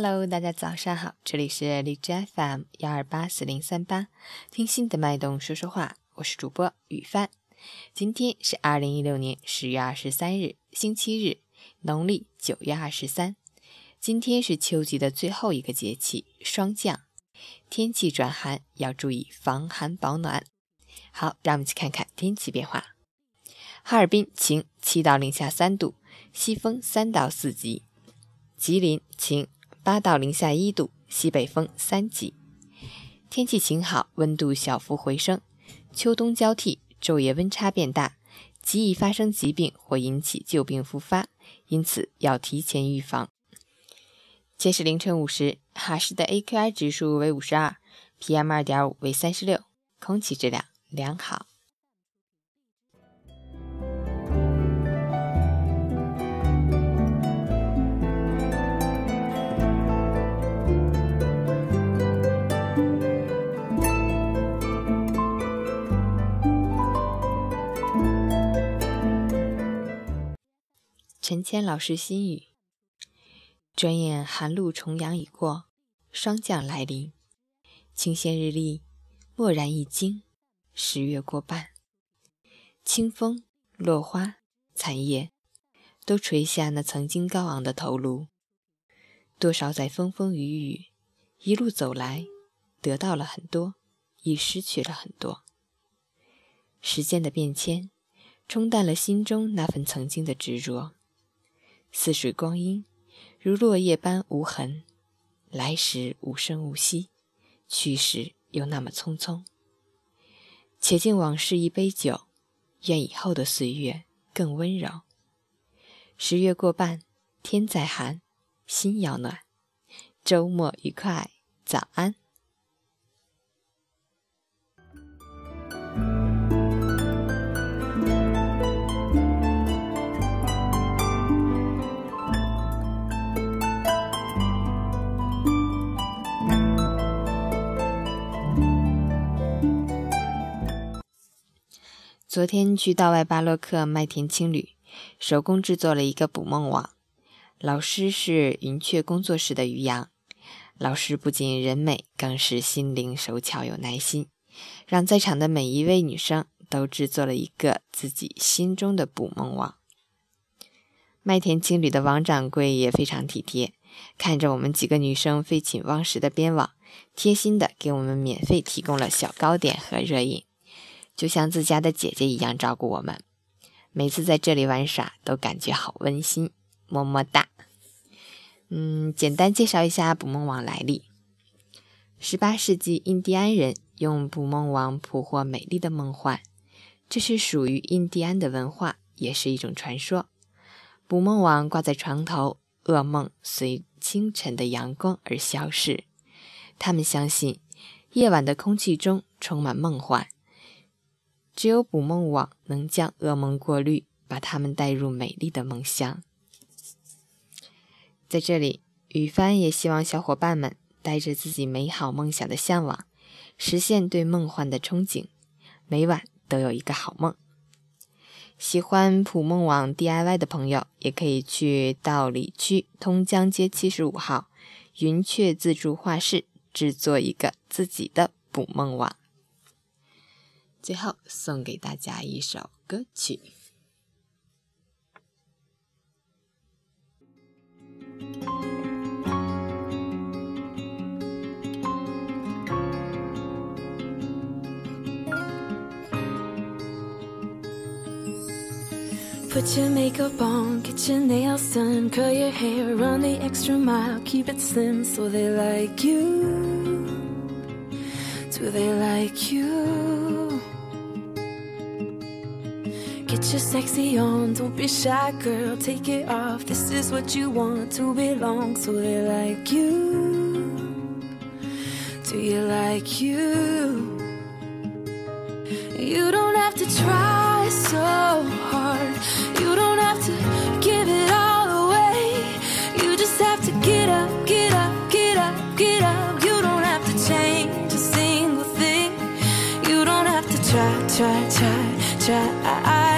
Hello，大家早上好，这里是荔枝 FM 幺二八四零三八，听心的脉动说说话，我是主播雨帆。今天是二零一六年十月二十三日，星期日，农历九月二十三。今天是秋季的最后一个节气霜降，天气转寒，要注意防寒保暖。好，让我们去看看天气变化。哈尔滨晴，七到零下三度，西风三到四级。吉林晴，八到零下一度，西北风三级。天气晴好，温度小幅回升。秋冬交替，昼夜温差变大，极易发生疾病或引起旧病复发，因此要提前预防。截止凌晨五时，哈市的 AQI 指数为五十二，PM 二点五为三十六，空气质量良好。陈谦老师心语。转眼寒露重阳已过，霜降来临，清鲜日历蓦然一惊，十月过半，清风、落花、残叶，都垂下那曾经高昂的头颅。多少在风风雨雨一路走来，得到了很多，亦失去了很多。时间的变迁，冲淡了心中那份曾经的执着，似水光阴。如落叶般无痕，来时无声无息，去时又那么匆匆。且敬往事一杯酒，愿以后的岁月更温柔。十月过半，天再寒，心要暖。周末愉快，早安。昨天去道外巴洛克麦田青旅，手工制作了一个捕梦网。老师是云雀工作室的于洋，老师不仅人美，更是心灵手巧有耐心，让在场的每一位女生都制作了一个自己心中的捕梦网。麦田青旅的王掌柜也非常体贴，看着我们几个女生废寝忘食的编网，贴心的给我们免费提供了小糕点和热饮。就像自家的姐姐一样照顾我们，每次在这里玩耍都感觉好温馨，么么哒。嗯，简单介绍一下捕梦网来历。十八世纪，印第安人用捕梦网捕获美丽的梦幻，这是属于印第安的文化，也是一种传说。捕梦网挂在床头，噩梦随清晨的阳光而消逝。他们相信，夜晚的空气中充满梦幻。只有捕梦网能将噩梦过滤，把他们带入美丽的梦乡。在这里，雨帆也希望小伙伴们带着自己美好梦想的向往，实现对梦幻的憧憬，每晚都有一个好梦。喜欢捕梦网 DIY 的朋友，也可以去道里区通江街七十五号云雀自助画室制作一个自己的捕梦网。最后送给大家一首歌曲。Put your makeup on, get your nails done, curl your hair, run the extra mile, keep it slim so they like you. Do they like you? Get your sexy on, don't be shy, girl. Take it off. This is what you want to belong. So they like you. Do you like you? You don't have to try so hard. You don't have to give it all away. You just have to get up, get up, get up, get up. You don't have to change a single thing. You don't have to try, try, try, try.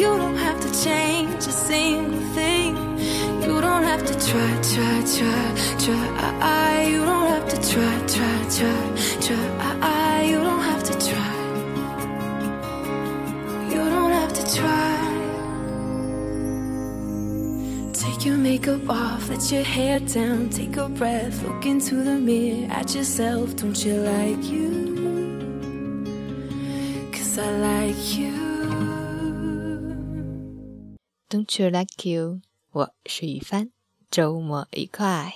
You don't have to change a single thing. You don't have to try, try, try, try. You don't have to try, try, try, try. You don't have to try. You don't have to try. Take your makeup off, let your hair down, take a breath, look into the mirror at yourself. Don't you like you? Cause I like you. Don't you like you？我是雨帆，周末愉快。